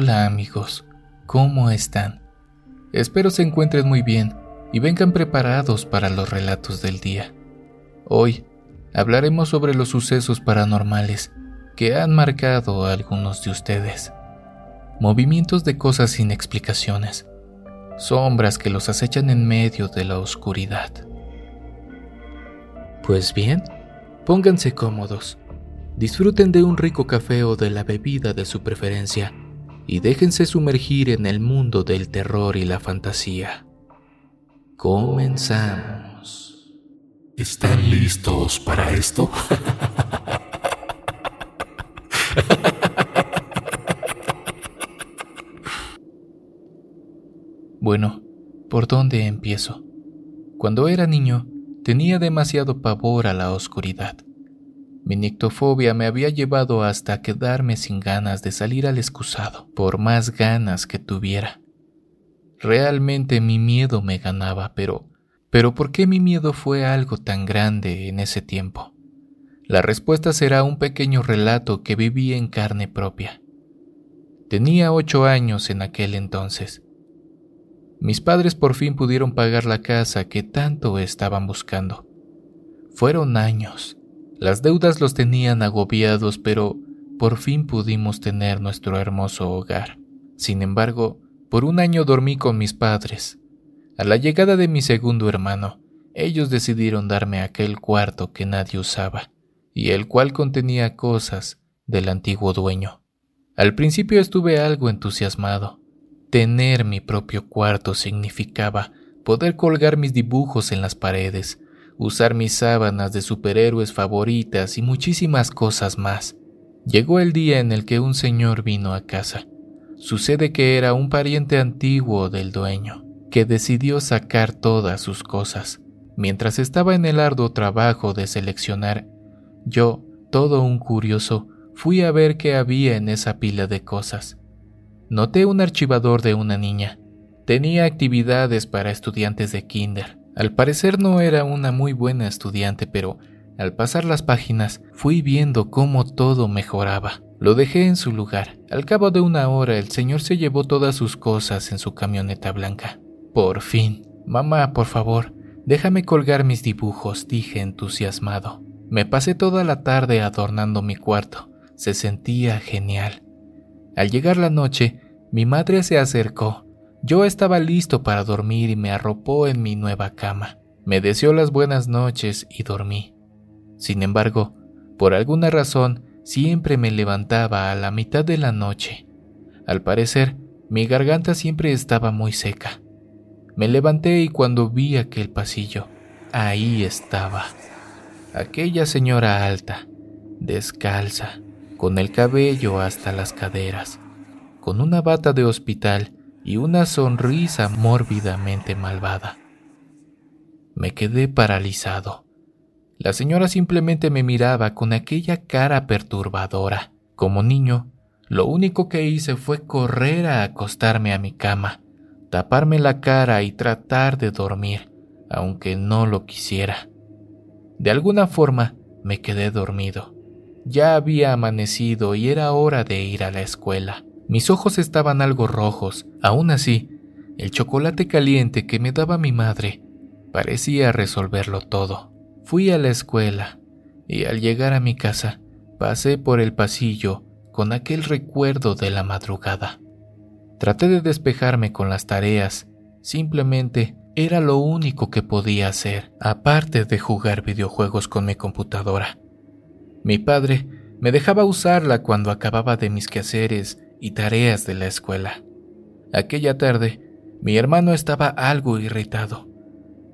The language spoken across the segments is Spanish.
Hola amigos, ¿cómo están? Espero se encuentren muy bien y vengan preparados para los relatos del día. Hoy hablaremos sobre los sucesos paranormales que han marcado a algunos de ustedes. Movimientos de cosas sin explicaciones, sombras que los acechan en medio de la oscuridad. Pues bien, pónganse cómodos, disfruten de un rico café o de la bebida de su preferencia y déjense sumergir en el mundo del terror y la fantasía. Comenzamos. ¿Están listos para esto? Bueno, ¿por dónde empiezo? Cuando era niño, tenía demasiado pavor a la oscuridad. Mi nictofobia me había llevado hasta quedarme sin ganas de salir al excusado, por más ganas que tuviera. Realmente mi miedo me ganaba, pero pero ¿por qué mi miedo fue algo tan grande en ese tiempo? La respuesta será un pequeño relato que viví en carne propia. Tenía ocho años en aquel entonces. Mis padres por fin pudieron pagar la casa que tanto estaban buscando. Fueron años, las deudas los tenían agobiados, pero por fin pudimos tener nuestro hermoso hogar. Sin embargo, por un año dormí con mis padres. A la llegada de mi segundo hermano, ellos decidieron darme aquel cuarto que nadie usaba, y el cual contenía cosas del antiguo dueño. Al principio estuve algo entusiasmado. Tener mi propio cuarto significaba poder colgar mis dibujos en las paredes, usar mis sábanas de superhéroes favoritas y muchísimas cosas más. Llegó el día en el que un señor vino a casa. Sucede que era un pariente antiguo del dueño, que decidió sacar todas sus cosas. Mientras estaba en el arduo trabajo de seleccionar, yo, todo un curioso, fui a ver qué había en esa pila de cosas. Noté un archivador de una niña. Tenía actividades para estudiantes de kinder. Al parecer no era una muy buena estudiante, pero al pasar las páginas fui viendo cómo todo mejoraba. Lo dejé en su lugar. Al cabo de una hora el señor se llevó todas sus cosas en su camioneta blanca. Por fin. Mamá, por favor, déjame colgar mis dibujos, dije entusiasmado. Me pasé toda la tarde adornando mi cuarto. Se sentía genial. Al llegar la noche, mi madre se acercó yo estaba listo para dormir y me arropó en mi nueva cama. Me deseó las buenas noches y dormí. Sin embargo, por alguna razón, siempre me levantaba a la mitad de la noche. Al parecer, mi garganta siempre estaba muy seca. Me levanté y cuando vi aquel pasillo, ahí estaba. Aquella señora alta, descalza, con el cabello hasta las caderas, con una bata de hospital y una sonrisa mórbidamente malvada. Me quedé paralizado. La señora simplemente me miraba con aquella cara perturbadora. Como niño, lo único que hice fue correr a acostarme a mi cama, taparme la cara y tratar de dormir, aunque no lo quisiera. De alguna forma me quedé dormido. Ya había amanecido y era hora de ir a la escuela. Mis ojos estaban algo rojos, aún así, el chocolate caliente que me daba mi madre parecía resolverlo todo. Fui a la escuela y al llegar a mi casa pasé por el pasillo con aquel recuerdo de la madrugada. Traté de despejarme con las tareas, simplemente era lo único que podía hacer, aparte de jugar videojuegos con mi computadora. Mi padre me dejaba usarla cuando acababa de mis quehaceres y tareas de la escuela. Aquella tarde, mi hermano estaba algo irritado.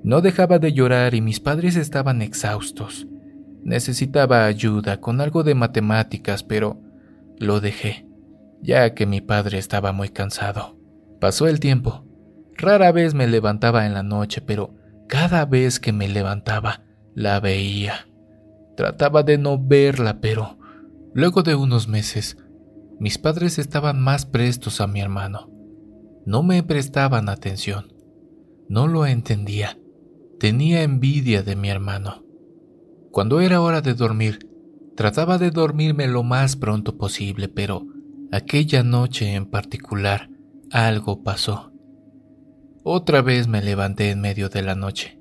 No dejaba de llorar y mis padres estaban exhaustos. Necesitaba ayuda con algo de matemáticas, pero lo dejé, ya que mi padre estaba muy cansado. Pasó el tiempo. Rara vez me levantaba en la noche, pero cada vez que me levantaba, la veía. Trataba de no verla, pero luego de unos meses mis padres estaban más prestos a mi hermano. No me prestaban atención. No lo entendía. Tenía envidia de mi hermano. Cuando era hora de dormir, trataba de dormirme lo más pronto posible, pero aquella noche en particular algo pasó. Otra vez me levanté en medio de la noche.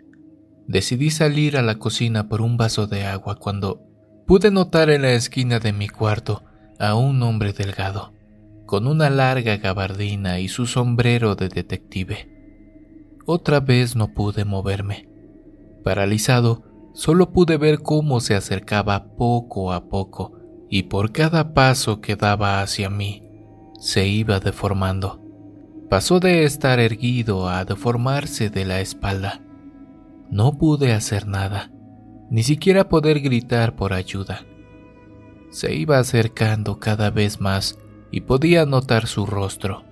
Decidí salir a la cocina por un vaso de agua cuando pude notar en la esquina de mi cuarto a un hombre delgado, con una larga gabardina y su sombrero de detective. Otra vez no pude moverme. Paralizado, solo pude ver cómo se acercaba poco a poco y por cada paso que daba hacia mí, se iba deformando. Pasó de estar erguido a deformarse de la espalda. No pude hacer nada, ni siquiera poder gritar por ayuda. Se iba acercando cada vez más y podía notar su rostro.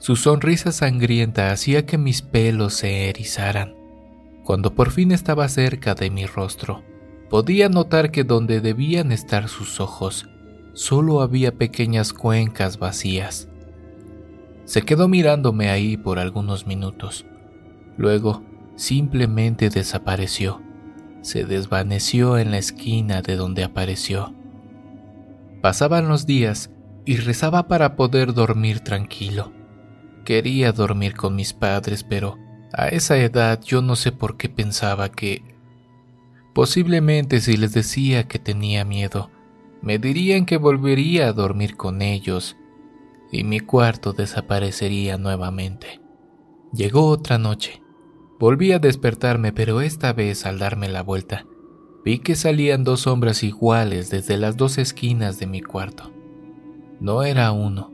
Su sonrisa sangrienta hacía que mis pelos se erizaran. Cuando por fin estaba cerca de mi rostro, podía notar que donde debían estar sus ojos, solo había pequeñas cuencas vacías. Se quedó mirándome ahí por algunos minutos. Luego simplemente desapareció. Se desvaneció en la esquina de donde apareció. Pasaban los días y rezaba para poder dormir tranquilo. Quería dormir con mis padres, pero a esa edad yo no sé por qué pensaba que... Posiblemente si les decía que tenía miedo, me dirían que volvería a dormir con ellos y mi cuarto desaparecería nuevamente. Llegó otra noche. Volví a despertarme, pero esta vez al darme la vuelta, vi que salían dos sombras iguales desde las dos esquinas de mi cuarto. No era uno,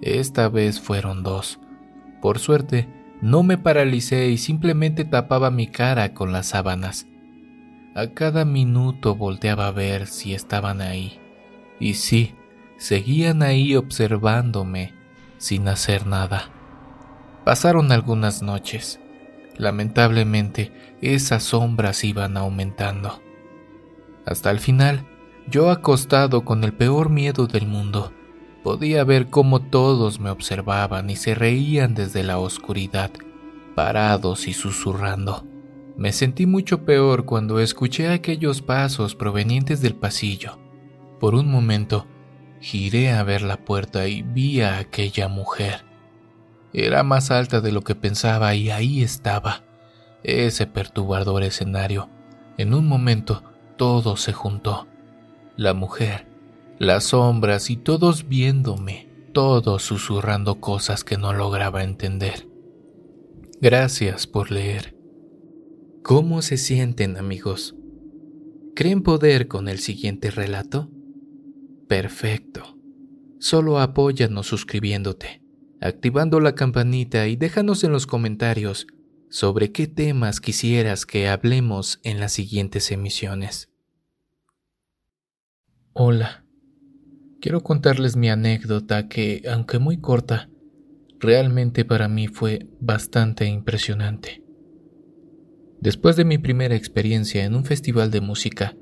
esta vez fueron dos. Por suerte, no me paralicé y simplemente tapaba mi cara con las sábanas. A cada minuto volteaba a ver si estaban ahí. Y sí, seguían ahí observándome sin hacer nada. Pasaron algunas noches. Lamentablemente, esas sombras iban aumentando. Hasta el final, yo acostado con el peor miedo del mundo, podía ver cómo todos me observaban y se reían desde la oscuridad, parados y susurrando. Me sentí mucho peor cuando escuché aquellos pasos provenientes del pasillo. Por un momento, giré a ver la puerta y vi a aquella mujer. Era más alta de lo que pensaba y ahí estaba, ese perturbador escenario. En un momento todo se juntó. La mujer, las sombras y todos viéndome, todos susurrando cosas que no lograba entender. Gracias por leer. ¿Cómo se sienten amigos? ¿Creen poder con el siguiente relato? Perfecto. Solo apóyanos suscribiéndote activando la campanita y déjanos en los comentarios sobre qué temas quisieras que hablemos en las siguientes emisiones. Hola, quiero contarles mi anécdota que, aunque muy corta, realmente para mí fue bastante impresionante. Después de mi primera experiencia en un festival de música,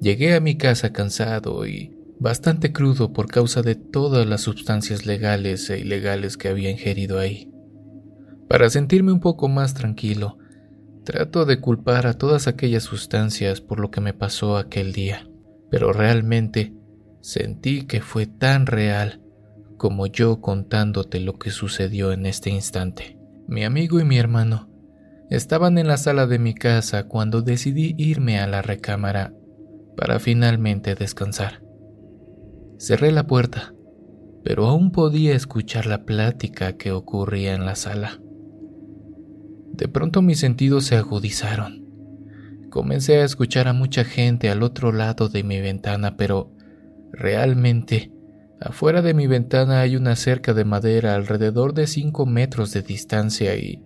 llegué a mi casa cansado y bastante crudo por causa de todas las sustancias legales e ilegales que había ingerido ahí. Para sentirme un poco más tranquilo, trato de culpar a todas aquellas sustancias por lo que me pasó aquel día, pero realmente sentí que fue tan real como yo contándote lo que sucedió en este instante. Mi amigo y mi hermano estaban en la sala de mi casa cuando decidí irme a la recámara para finalmente descansar. Cerré la puerta, pero aún podía escuchar la plática que ocurría en la sala. De pronto mis sentidos se agudizaron. Comencé a escuchar a mucha gente al otro lado de mi ventana, pero realmente afuera de mi ventana hay una cerca de madera alrededor de 5 metros de distancia y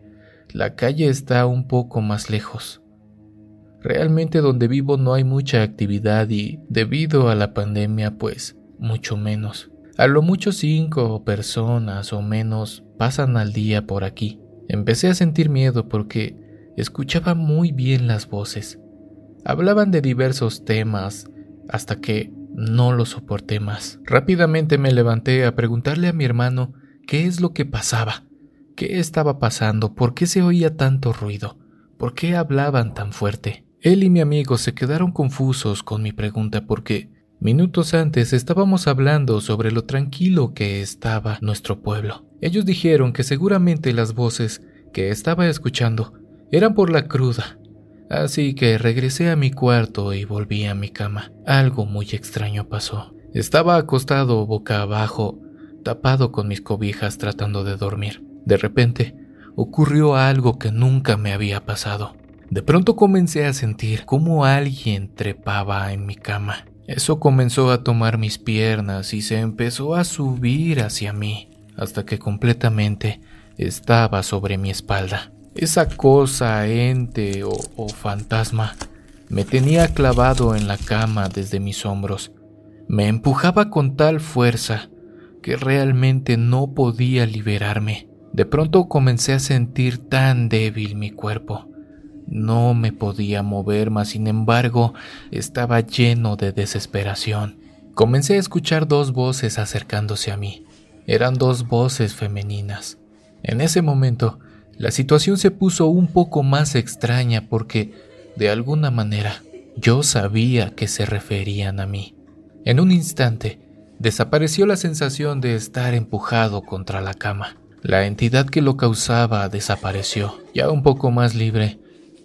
la calle está un poco más lejos. Realmente donde vivo no hay mucha actividad y debido a la pandemia pues mucho menos. A lo mucho cinco personas o menos pasan al día por aquí. Empecé a sentir miedo porque escuchaba muy bien las voces. Hablaban de diversos temas hasta que no lo soporté más. Rápidamente me levanté a preguntarle a mi hermano qué es lo que pasaba, qué estaba pasando, por qué se oía tanto ruido, por qué hablaban tan fuerte. Él y mi amigo se quedaron confusos con mi pregunta porque Minutos antes estábamos hablando sobre lo tranquilo que estaba nuestro pueblo. Ellos dijeron que seguramente las voces que estaba escuchando eran por la cruda. Así que regresé a mi cuarto y volví a mi cama. Algo muy extraño pasó. Estaba acostado boca abajo, tapado con mis cobijas tratando de dormir. De repente, ocurrió algo que nunca me había pasado. De pronto comencé a sentir como alguien trepaba en mi cama. Eso comenzó a tomar mis piernas y se empezó a subir hacia mí, hasta que completamente estaba sobre mi espalda. Esa cosa, ente o, o fantasma, me tenía clavado en la cama desde mis hombros. Me empujaba con tal fuerza que realmente no podía liberarme. De pronto comencé a sentir tan débil mi cuerpo. No me podía mover, mas sin embargo estaba lleno de desesperación. Comencé a escuchar dos voces acercándose a mí. Eran dos voces femeninas. En ese momento, la situación se puso un poco más extraña porque, de alguna manera, yo sabía que se referían a mí. En un instante, desapareció la sensación de estar empujado contra la cama. La entidad que lo causaba desapareció. Ya un poco más libre,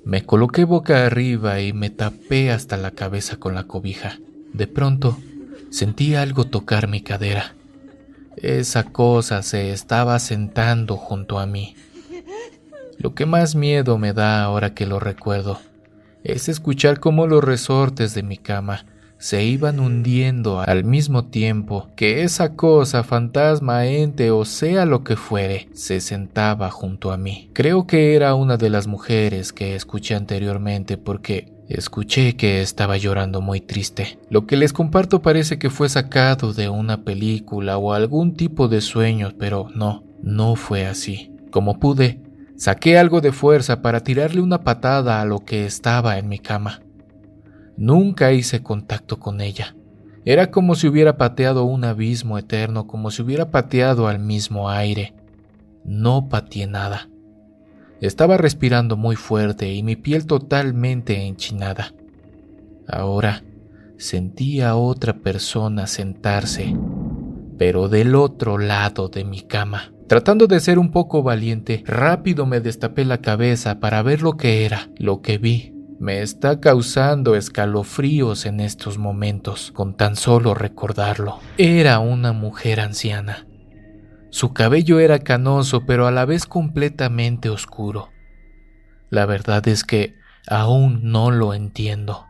me coloqué boca arriba y me tapé hasta la cabeza con la cobija. De pronto, sentí algo tocar mi cadera. Esa cosa se estaba sentando junto a mí. Lo que más miedo me da ahora que lo recuerdo es escuchar cómo los resortes de mi cama se iban hundiendo al mismo tiempo que esa cosa, fantasma, ente o sea lo que fuere, se sentaba junto a mí. Creo que era una de las mujeres que escuché anteriormente porque escuché que estaba llorando muy triste. Lo que les comparto parece que fue sacado de una película o algún tipo de sueños, pero no, no fue así. Como pude, saqué algo de fuerza para tirarle una patada a lo que estaba en mi cama. Nunca hice contacto con ella. Era como si hubiera pateado un abismo eterno, como si hubiera pateado al mismo aire. No pateé nada. Estaba respirando muy fuerte y mi piel totalmente enchinada. Ahora sentía a otra persona sentarse, pero del otro lado de mi cama. Tratando de ser un poco valiente, rápido me destapé la cabeza para ver lo que era. Lo que vi me está causando escalofríos en estos momentos con tan solo recordarlo. Era una mujer anciana. Su cabello era canoso pero a la vez completamente oscuro. La verdad es que aún no lo entiendo.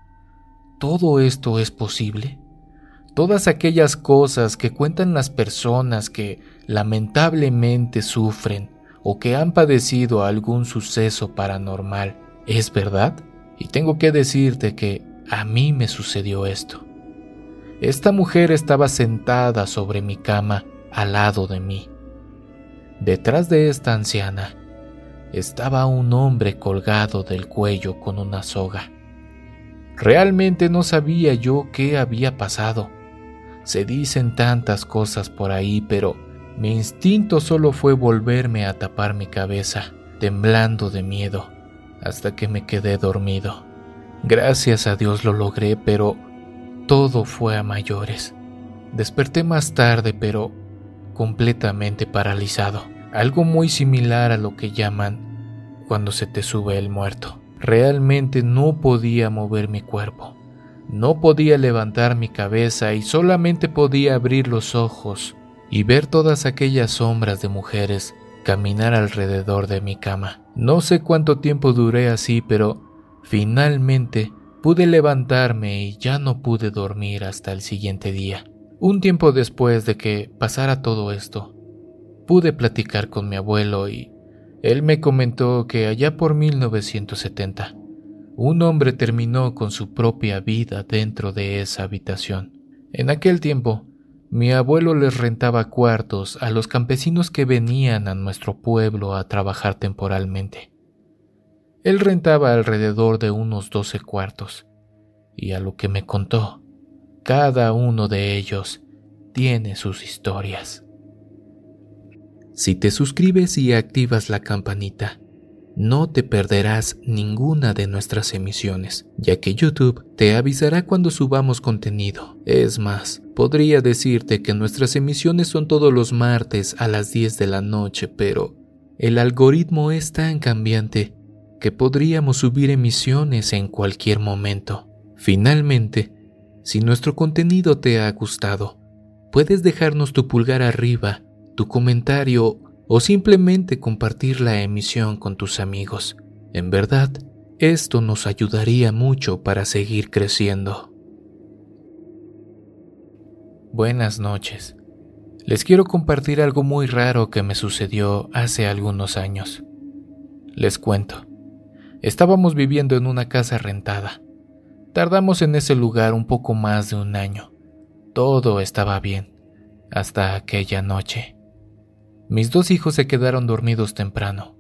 ¿Todo esto es posible? Todas aquellas cosas que cuentan las personas que lamentablemente sufren o que han padecido algún suceso paranormal, ¿es verdad? Y tengo que decirte que a mí me sucedió esto. Esta mujer estaba sentada sobre mi cama al lado de mí. Detrás de esta anciana estaba un hombre colgado del cuello con una soga. Realmente no sabía yo qué había pasado. Se dicen tantas cosas por ahí, pero mi instinto solo fue volverme a tapar mi cabeza, temblando de miedo hasta que me quedé dormido. Gracias a Dios lo logré, pero todo fue a mayores. Desperté más tarde, pero completamente paralizado. Algo muy similar a lo que llaman cuando se te sube el muerto. Realmente no podía mover mi cuerpo. No podía levantar mi cabeza y solamente podía abrir los ojos y ver todas aquellas sombras de mujeres caminar alrededor de mi cama. No sé cuánto tiempo duré así, pero finalmente pude levantarme y ya no pude dormir hasta el siguiente día. Un tiempo después de que pasara todo esto, pude platicar con mi abuelo y él me comentó que allá por 1970, un hombre terminó con su propia vida dentro de esa habitación. En aquel tiempo, mi abuelo les rentaba cuartos a los campesinos que venían a nuestro pueblo a trabajar temporalmente. Él rentaba alrededor de unos doce cuartos, y a lo que me contó, cada uno de ellos tiene sus historias. Si te suscribes y activas la campanita, no te perderás ninguna de nuestras emisiones, ya que YouTube te avisará cuando subamos contenido. Es más, podría decirte que nuestras emisiones son todos los martes a las 10 de la noche, pero el algoritmo es tan cambiante que podríamos subir emisiones en cualquier momento. Finalmente, si nuestro contenido te ha gustado, puedes dejarnos tu pulgar arriba, tu comentario o simplemente compartir la emisión con tus amigos. En verdad, esto nos ayudaría mucho para seguir creciendo. Buenas noches. Les quiero compartir algo muy raro que me sucedió hace algunos años. Les cuento. Estábamos viviendo en una casa rentada. Tardamos en ese lugar un poco más de un año. Todo estaba bien, hasta aquella noche. Mis dos hijos se quedaron dormidos temprano.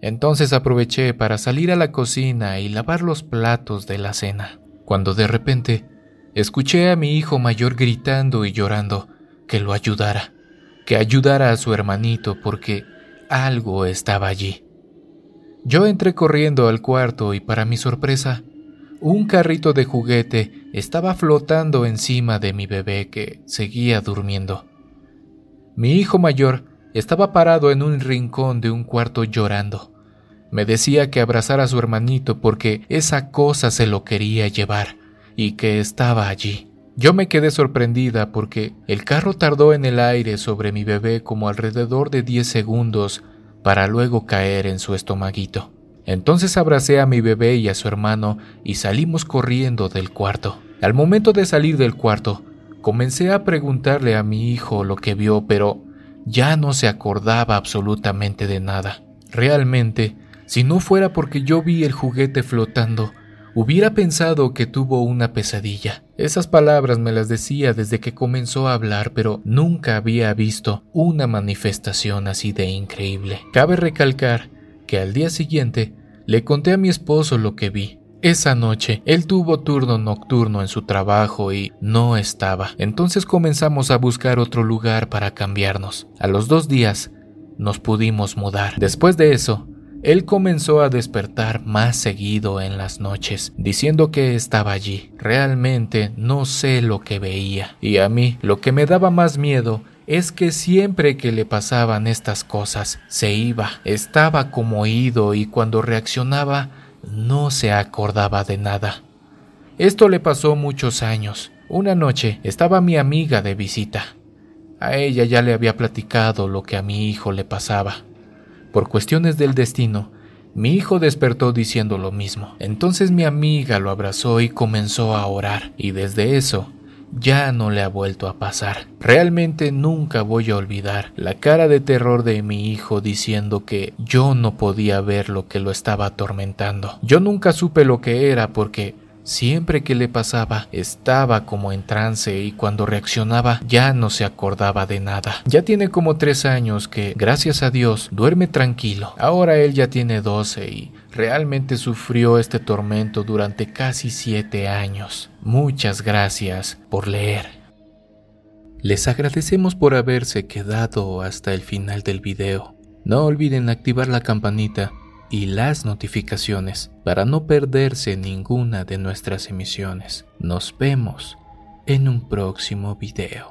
Entonces aproveché para salir a la cocina y lavar los platos de la cena, cuando de repente escuché a mi hijo mayor gritando y llorando que lo ayudara, que ayudara a su hermanito porque algo estaba allí. Yo entré corriendo al cuarto y para mi sorpresa, un carrito de juguete estaba flotando encima de mi bebé que seguía durmiendo. Mi hijo mayor estaba parado en un rincón de un cuarto llorando. Me decía que abrazara a su hermanito porque esa cosa se lo quería llevar y que estaba allí. Yo me quedé sorprendida porque el carro tardó en el aire sobre mi bebé como alrededor de 10 segundos para luego caer en su estomaguito. Entonces abracé a mi bebé y a su hermano y salimos corriendo del cuarto. Al momento de salir del cuarto, comencé a preguntarle a mi hijo lo que vio, pero ya no se acordaba absolutamente de nada. Realmente, si no fuera porque yo vi el juguete flotando, hubiera pensado que tuvo una pesadilla. Esas palabras me las decía desde que comenzó a hablar, pero nunca había visto una manifestación así de increíble. Cabe recalcar que al día siguiente le conté a mi esposo lo que vi. Esa noche él tuvo turno nocturno en su trabajo y no estaba. Entonces comenzamos a buscar otro lugar para cambiarnos. A los dos días nos pudimos mudar. Después de eso, él comenzó a despertar más seguido en las noches, diciendo que estaba allí. Realmente no sé lo que veía. Y a mí lo que me daba más miedo es que siempre que le pasaban estas cosas, se iba, estaba como oído y cuando reaccionaba no se acordaba de nada. Esto le pasó muchos años. Una noche estaba mi amiga de visita. A ella ya le había platicado lo que a mi hijo le pasaba. Por cuestiones del destino, mi hijo despertó diciendo lo mismo. Entonces mi amiga lo abrazó y comenzó a orar, y desde eso ya no le ha vuelto a pasar. Realmente nunca voy a olvidar la cara de terror de mi hijo diciendo que yo no podía ver lo que lo estaba atormentando. Yo nunca supe lo que era porque Siempre que le pasaba, estaba como en trance y cuando reaccionaba ya no se acordaba de nada. Ya tiene como tres años que, gracias a Dios, duerme tranquilo. Ahora él ya tiene doce y realmente sufrió este tormento durante casi siete años. Muchas gracias por leer. Les agradecemos por haberse quedado hasta el final del video. No olviden activar la campanita y las notificaciones para no perderse ninguna de nuestras emisiones. Nos vemos en un próximo video.